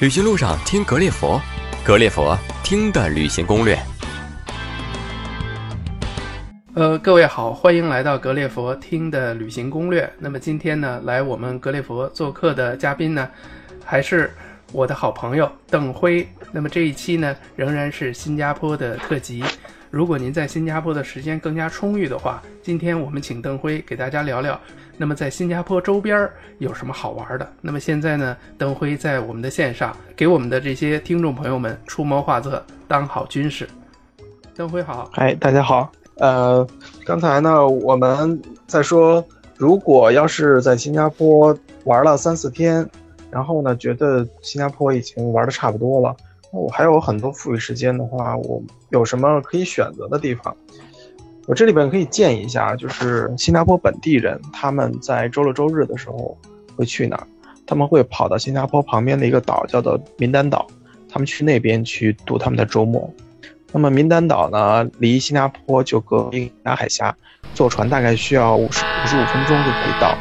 旅行路上听格列佛，格列佛听的旅行攻略。呃，各位好，欢迎来到格列佛听的旅行攻略。那么今天呢，来我们格列佛做客的嘉宾呢，还是我的好朋友邓辉。那么这一期呢，仍然是新加坡的特辑。如果您在新加坡的时间更加充裕的话，今天我们请邓辉给大家聊聊，那么在新加坡周边有什么好玩的。那么现在呢，邓辉在我们的线上给我们的这些听众朋友们出谋划策，当好军师。邓辉好，哎，大家好。呃，刚才呢，我们在说，如果要是在新加坡玩了三四天，然后呢，觉得新加坡已经玩的差不多了。我还有很多富裕时间的话，我有什么可以选择的地方？我这里边可以建议一下，就是新加坡本地人他们在周六周日的时候会去哪儿？他们会跑到新加坡旁边的一个岛，叫做民丹岛，他们去那边去度他们的周末。那么民丹岛呢，离新加坡就隔一个海峡，坐船大概需要五十五十五分钟就可以到。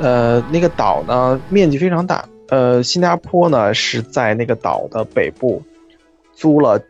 呃，那个岛呢，面积非常大。呃，新加坡呢是在那个岛的北部。租了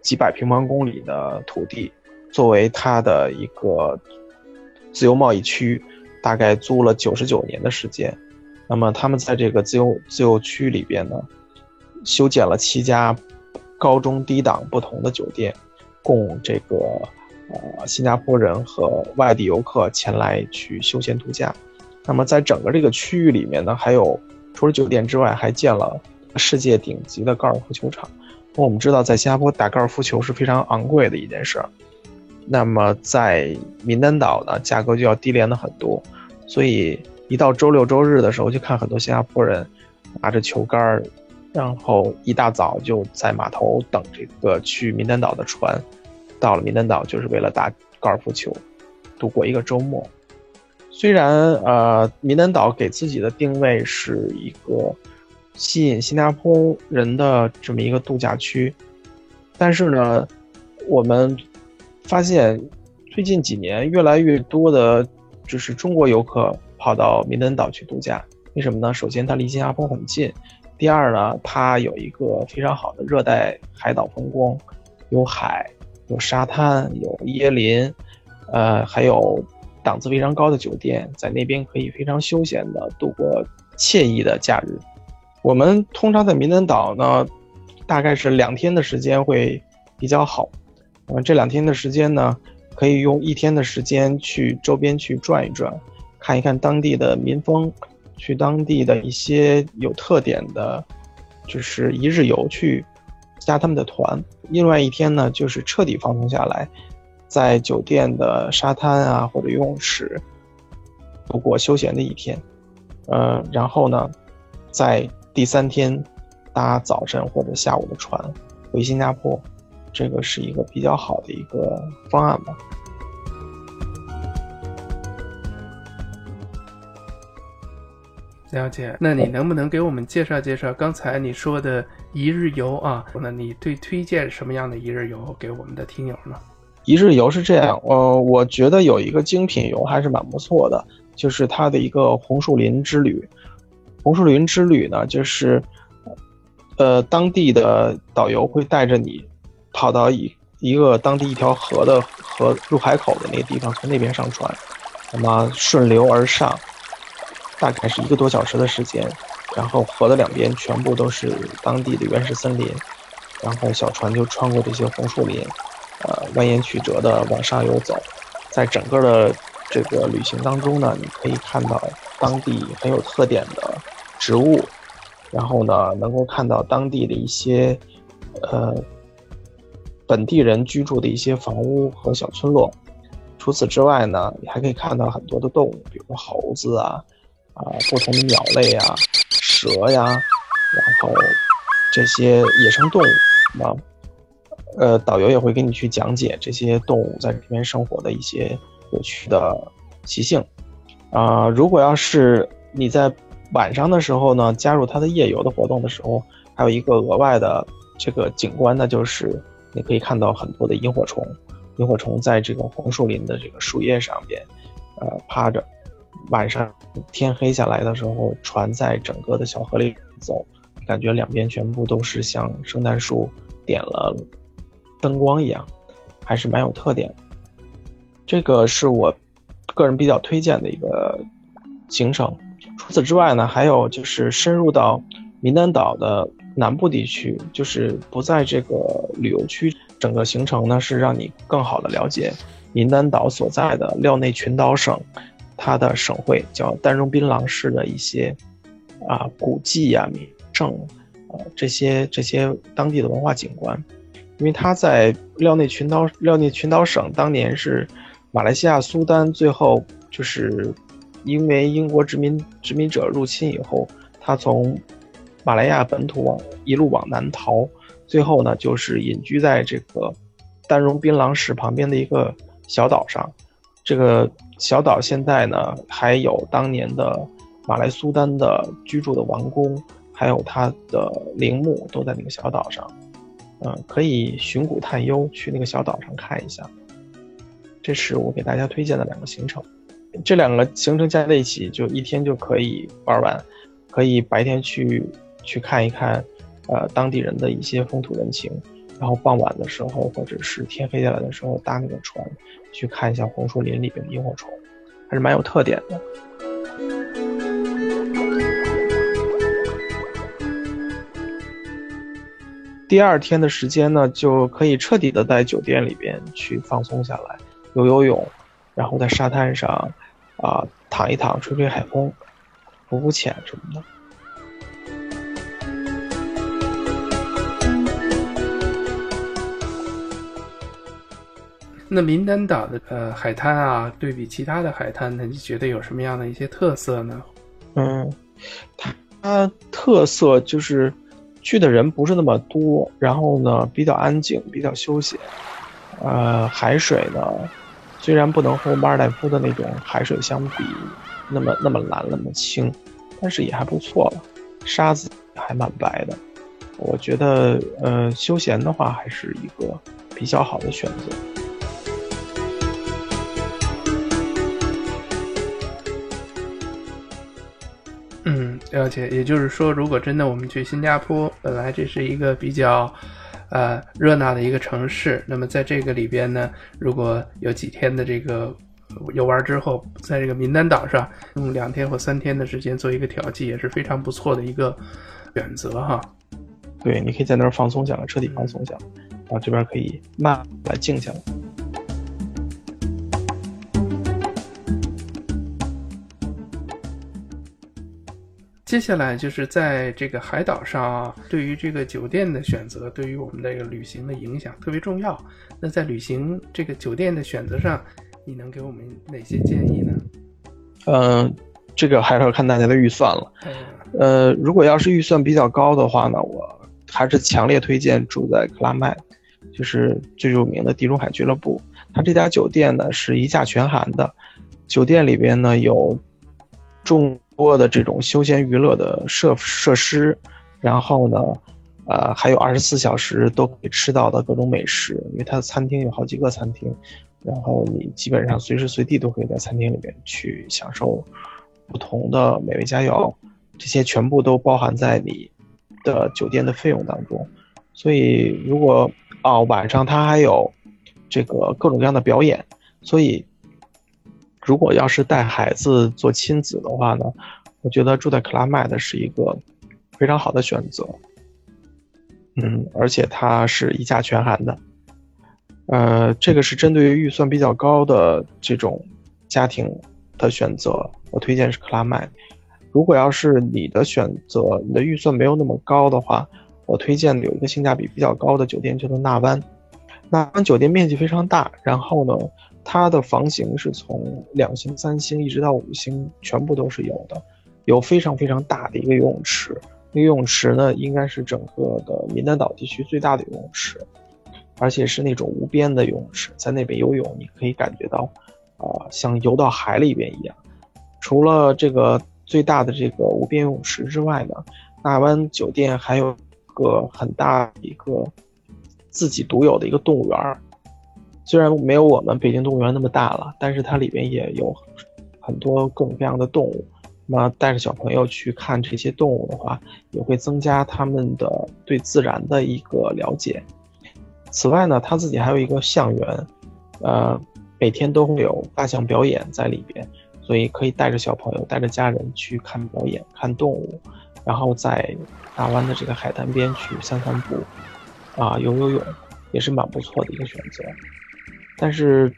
几百平方公里的土地，作为它的一个自由贸易区，大概租了九十九年的时间。那么他们在这个自由自由区里边呢，修建了七家高中低档不同的酒店，供这个呃新加坡人和外地游客前来去休闲度假。那么在整个这个区域里面呢，还有除了酒店之外，还建了世界顶级的高尔夫球场。我们知道，在新加坡打高尔夫球是非常昂贵的一件事儿。那么在民丹岛呢，价格就要低廉的很多。所以一到周六周日的时候，就看很多新加坡人拿着球杆，然后一大早就在码头等这个去民丹岛的船。到了民丹岛，就是为了打高尔夫球，度过一个周末。虽然呃，民丹岛给自己的定位是一个。吸引新加坡人的这么一个度假区，但是呢，我们发现最近几年越来越多的，就是中国游客跑到民丹岛去度假。为什么呢？首先它离新加坡很近，第二呢，它有一个非常好的热带海岛风光，有海，有沙滩，有椰林，呃，还有档次非常高的酒店，在那边可以非常休闲的度过惬意的假日。我们通常在民丹岛呢，大概是两天的时间会比较好。嗯，这两天的时间呢，可以用一天的时间去周边去转一转，看一看当地的民风，去当地的一些有特点的，就是一日游去加他们的团。另外一天呢，就是彻底放松下来，在酒店的沙滩啊或者游泳池度过休闲的一天。呃，然后呢，在第三天，搭早晨或者下午的船回新加坡，这个是一个比较好的一个方案吧。了解，那你能不能给我们介绍介绍刚才你说的一日游啊？那你对推荐什么样的一日游给我们的听友呢？一日游是这样，呃，我觉得有一个精品游还是蛮不错的，就是它的一个红树林之旅。红树林之旅呢，就是，呃，当地的导游会带着你跑到一一个当地一条河的河入海口的那个地方，从那边上船，那么顺流而上，大概是一个多小时的时间，然后河的两边全部都是当地的原始森林，然后小船就穿过这些红树林，呃，蜿蜒曲折的往上游走，在整个的这个旅行当中呢，你可以看到当地很有特点的。植物，然后呢，能够看到当地的一些，呃，本地人居住的一些房屋和小村落。除此之外呢，你还可以看到很多的动物，比如猴子啊，啊，不同的鸟类啊，蛇呀，然后这些野生动物。那，呃，导游也会给你去讲解这些动物在这边生活的一些有趣的习性。啊，如果要是你在晚上的时候呢，加入它的夜游的活动的时候，还有一个额外的这个景观呢，就是你可以看到很多的萤火虫，萤火虫在这个红树林的这个树叶上边，呃，趴着。晚上天黑下来的时候，船在整个的小河里走，感觉两边全部都是像圣诞树点了灯光一样，还是蛮有特点。这个是我个人比较推荐的一个行程。除此之外呢，还有就是深入到民丹岛的南部地区，就是不在这个旅游区。整个行程呢是让你更好的了解民丹岛所在的廖内群岛省，它的省会叫丹绒槟榔市的一些啊古迹呀、名胜，呃这些这些当地的文化景观。因为它在廖内群岛廖内群岛省当年是马来西亚苏丹最后就是因为英国殖民殖民者入侵以后，他从马来亚本土往一路往南逃，最后呢就是隐居在这个丹绒槟榔市旁边的一个小岛上。这个小岛现在呢还有当年的马来苏丹的居住的王宫，还有他的陵墓都在那个小岛上。嗯，可以寻古探幽，去那个小岛上看一下。这是我给大家推荐的两个行程，这两个行程加在一起就一天就可以玩完，可以白天去去看一看，呃，当地人的一些风土人情，然后傍晚的时候或者是天黑下来的时候搭那个船去看一下红树林里边的萤火虫，还是蛮有特点的。第二天的时间呢，就可以彻底的在酒店里边去放松下来，游游泳，然后在沙滩上，啊，躺一躺，吹吹海风，浮浮潜什么的。那民丹岛的呃海滩啊，对比其他的海滩，那你觉得有什么样的一些特色呢？嗯，它它特色就是。去的人不是那么多，然后呢比较安静，比较休闲。呃，海水呢，虽然不能和马尔代夫的那种海水相比，那么那么蓝那么清，但是也还不错了，沙子还蛮白的。我觉得，呃，休闲的话还是一个比较好的选择。了解，也就是说，如果真的我们去新加坡，本来这是一个比较，呃，热闹的一个城市，那么在这个里边呢，如果有几天的这个游玩之后，在这个民丹岛上用两天或三天的时间做一个调剂，也是非常不错的一个选择哈。对，你可以在那儿放松下来，彻底放松下来，然后这边可以慢来静下来。接下来就是在这个海岛上啊，对于这个酒店的选择，对于我们这个旅行的影响特别重要。那在旅行这个酒店的选择上，你能给我们哪些建议呢？嗯，这个还是要看大家的预算了。呃，如果要是预算比较高的话呢，我还是强烈推荐住在克拉麦，就是最有名的地中海俱乐部。它这家酒店呢是一价全含的，酒店里边呢有众。多的这种休闲娱乐的设设施，然后呢，呃，还有二十四小时都可以吃到的各种美食，因为它的餐厅有好几个餐厅，然后你基本上随时随地都可以在餐厅里面去享受不同的美味佳肴，这些全部都包含在你的酒店的费用当中。所以，如果啊晚上它还有这个各种各样的表演，所以。如果要是带孩子做亲子的话呢，我觉得住在克拉麦的是一个非常好的选择。嗯，而且它是一价全含的。呃，这个是针对于预算比较高的这种家庭的选择，我推荐是克拉麦。如果要是你的选择，你的预算没有那么高的话，我推荐有一个性价比比较高的酒店，叫做纳湾。纳湾酒店面积非常大，然后呢。它的房型是从两星、三星一直到五星，全部都是有的，有非常非常大的一个游泳池。那游泳池呢，应该是整个的民丹岛地区最大的游泳池，而且是那种无边的游泳池，在那边游泳，你可以感觉到，啊，像游到海里边一样。除了这个最大的这个无边泳池之外呢，纳湾酒店还有个很大一个自己独有的一个动物园儿。虽然没有我们北京动物园那么大了，但是它里边也有很多各种各样的动物，那带着小朋友去看这些动物的话，也会增加他们的对自然的一个了解。此外呢，他自己还有一个象园，呃，每天都会有大象表演在里边，所以可以带着小朋友、带着家人去看表演、看动物，然后在大湾的这个海滩边去散散步，啊，游游泳，也是蛮不错的一个选择。但是，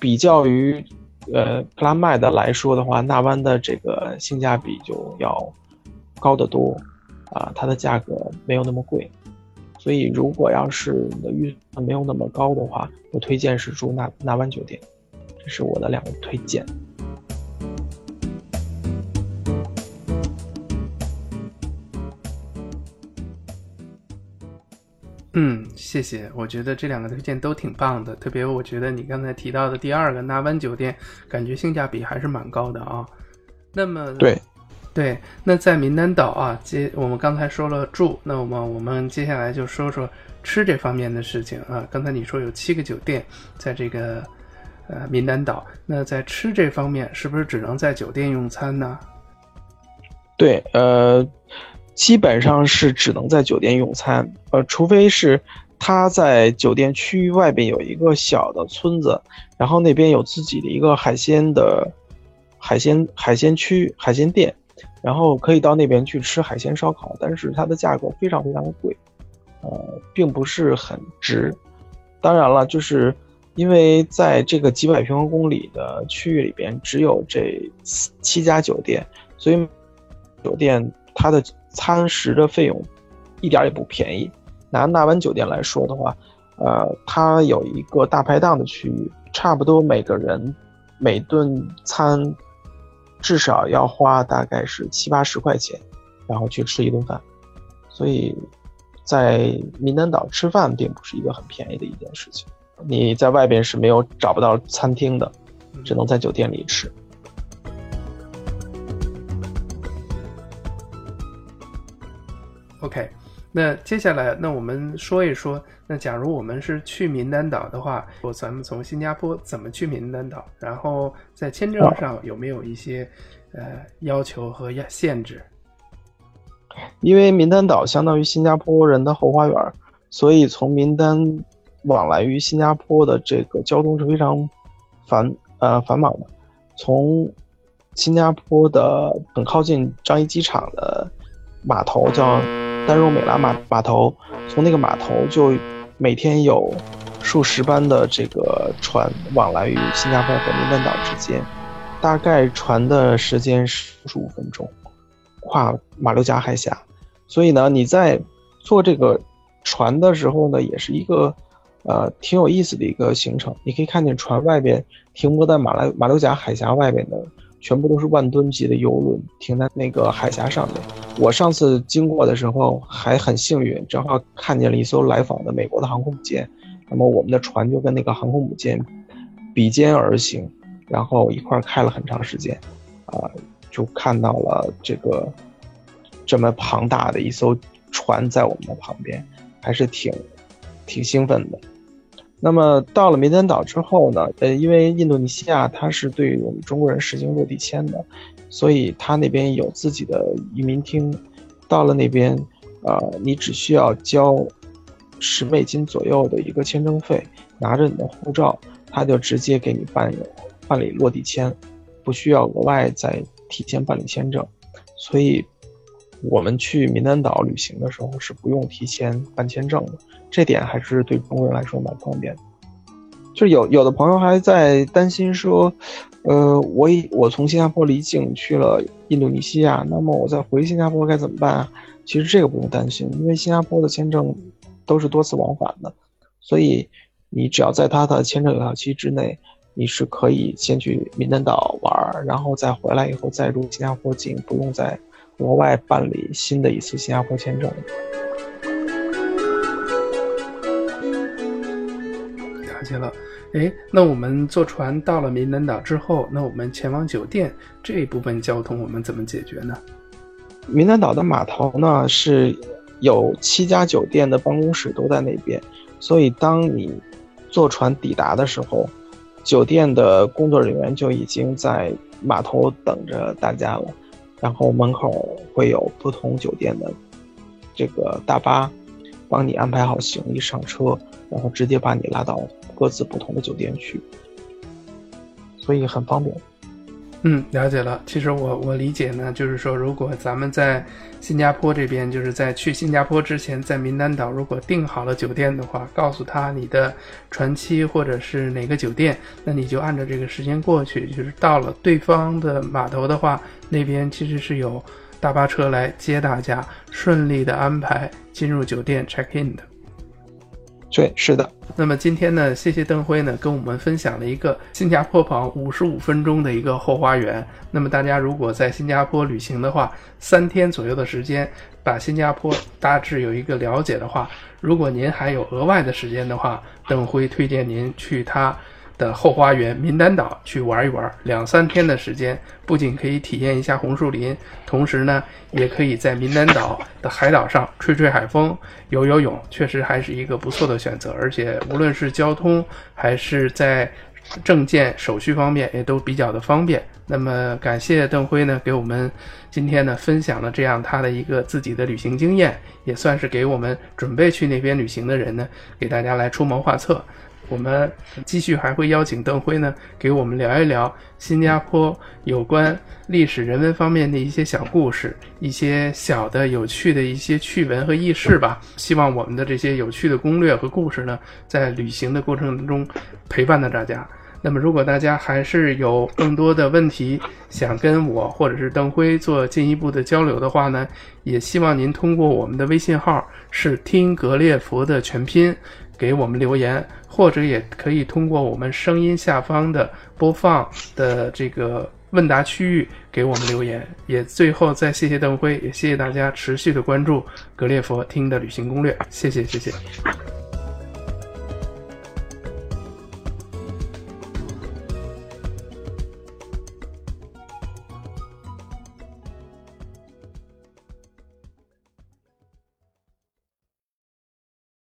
比较于呃克拉麦的来说的话，纳湾的这个性价比就要高得多，啊，它的价格没有那么贵。所以，如果要是你的预算没有那么高的话，我推荐是住纳纳湾酒店，这是我的两个推荐。嗯，谢谢。我觉得这两个推荐都挺棒的，特别我觉得你刚才提到的第二个纳湾酒店，感觉性价比还是蛮高的啊。那么，对。对，那在名丹岛啊，接我们刚才说了住，那我们我们接下来就说说吃这方面的事情啊。刚才你说有七个酒店在这个呃名丹岛，那在吃这方面是不是只能在酒店用餐呢？对，呃，基本上是只能在酒店用餐，呃，除非是他在酒店区域外边有一个小的村子，然后那边有自己的一个海鲜的海鲜海鲜区海鲜店。然后可以到那边去吃海鲜烧烤，但是它的价格非常非常的贵，呃，并不是很值。当然了，就是因为在这个几百平方公里的区域里边，只有这七家酒店，所以酒店它的餐食的费用一点也不便宜。拿纳湾酒店来说的话，呃，它有一个大排档的区域，差不多每个人每顿餐。至少要花大概是七八十块钱，然后去吃一顿饭，所以，在名丹岛吃饭并不是一个很便宜的一件事情。你在外边是没有找不到餐厅的，只能在酒店里吃。OK。那接下来，那我们说一说，那假如我们是去名丹岛的话，我咱们从新加坡怎么去名丹岛？然后在签证上有没有一些呃要求和要限制？因为名丹岛相当于新加坡人的后花园，所以从名丹往来于新加坡的这个交通是非常繁呃繁忙的。从新加坡的很靠近樟宜机场的码头叫。丹绒美拉码码头，从那个码头就每天有数十班的这个船往来于新加坡和名丹岛之间，大概船的时间是十五分钟，跨马六甲海峡。所以呢，你在坐这个船的时候呢，也是一个呃挺有意思的一个行程。你可以看见船外边停泊在马来马六甲海峡外边的。全部都是万吨级的游轮停在那个海峡上面。我上次经过的时候还很幸运，正好看见了一艘来访的美国的航空母舰。那么我们的船就跟那个航空母舰比肩而行，然后一块开了很长时间，啊，就看到了这个这么庞大的一艘船在我们的旁边，还是挺挺兴奋的。那么到了梅丹岛之后呢？呃，因为印度尼西亚它是对我们中国人实行落地签的，所以它那边有自己的移民厅。到了那边，呃，你只需要交十美金左右的一个签证费，拿着你的护照，他就直接给你办办理落地签，不需要额外再提前办理签证。所以，我们去名丹岛旅行的时候是不用提前办签证的。这点还是对中国人来说蛮方便的，就有有的朋友还在担心说，呃，我我从新加坡离境去了印度尼西亚，那么我再回新加坡该怎么办啊？其实这个不用担心，因为新加坡的签证都是多次往返的，所以你只要在他的签证有效期之内，你是可以先去名丹岛玩，然后再回来以后再入新加坡境，不用再额外办理新的一次新加坡签证。了解了，哎，那我们坐船到了民丹岛之后，那我们前往酒店这一部分交通我们怎么解决呢？民丹岛的码头呢是有七家酒店的办公室都在那边，所以当你坐船抵达的时候，酒店的工作人员就已经在码头等着大家了。然后门口会有不同酒店的这个大巴，帮你安排好行李上车，然后直接把你拉到各自不同的酒店去，所以很方便。嗯，了解了。其实我我理解呢，就是说，如果咱们在新加坡这边，就是在去新加坡之前，在民丹岛如果订好了酒店的话，告诉他你的船期或者是哪个酒店，那你就按照这个时间过去。就是到了对方的码头的话，那边其实是有大巴车来接大家，顺利的安排进入酒店 check in 的。对，是的。那么今天呢，谢谢邓辉呢，跟我们分享了一个新加坡跑五十五分钟的一个后花园。那么大家如果在新加坡旅行的话，三天左右的时间，把新加坡大致有一个了解的话，如果您还有额外的时间的话，邓辉推荐您去他。的后花园民丹岛去玩一玩，两三天的时间，不仅可以体验一下红树林，同时呢，也可以在民丹岛的海岛上吹吹海风、游游泳，确实还是一个不错的选择。而且无论是交通还是在证件手续方面，也都比较的方便。那么感谢邓辉呢，给我们今天呢分享了这样他的一个自己的旅行经验，也算是给我们准备去那边旅行的人呢，给大家来出谋划策。我们继续还会邀请邓辉呢，给我们聊一聊新加坡有关历史人文方面的一些小故事，一些小的有趣的一些趣闻和轶事吧。希望我们的这些有趣的攻略和故事呢，在旅行的过程中陪伴着大家。那么，如果大家还是有更多的问题想跟我或者是邓辉做进一步的交流的话呢，也希望您通过我们的微信号是听格列佛的全拼。给我们留言，或者也可以通过我们声音下方的播放的这个问答区域给我们留言。也最后再谢谢邓辉，也谢谢大家持续的关注《格列佛听的旅行攻略》，谢谢谢谢。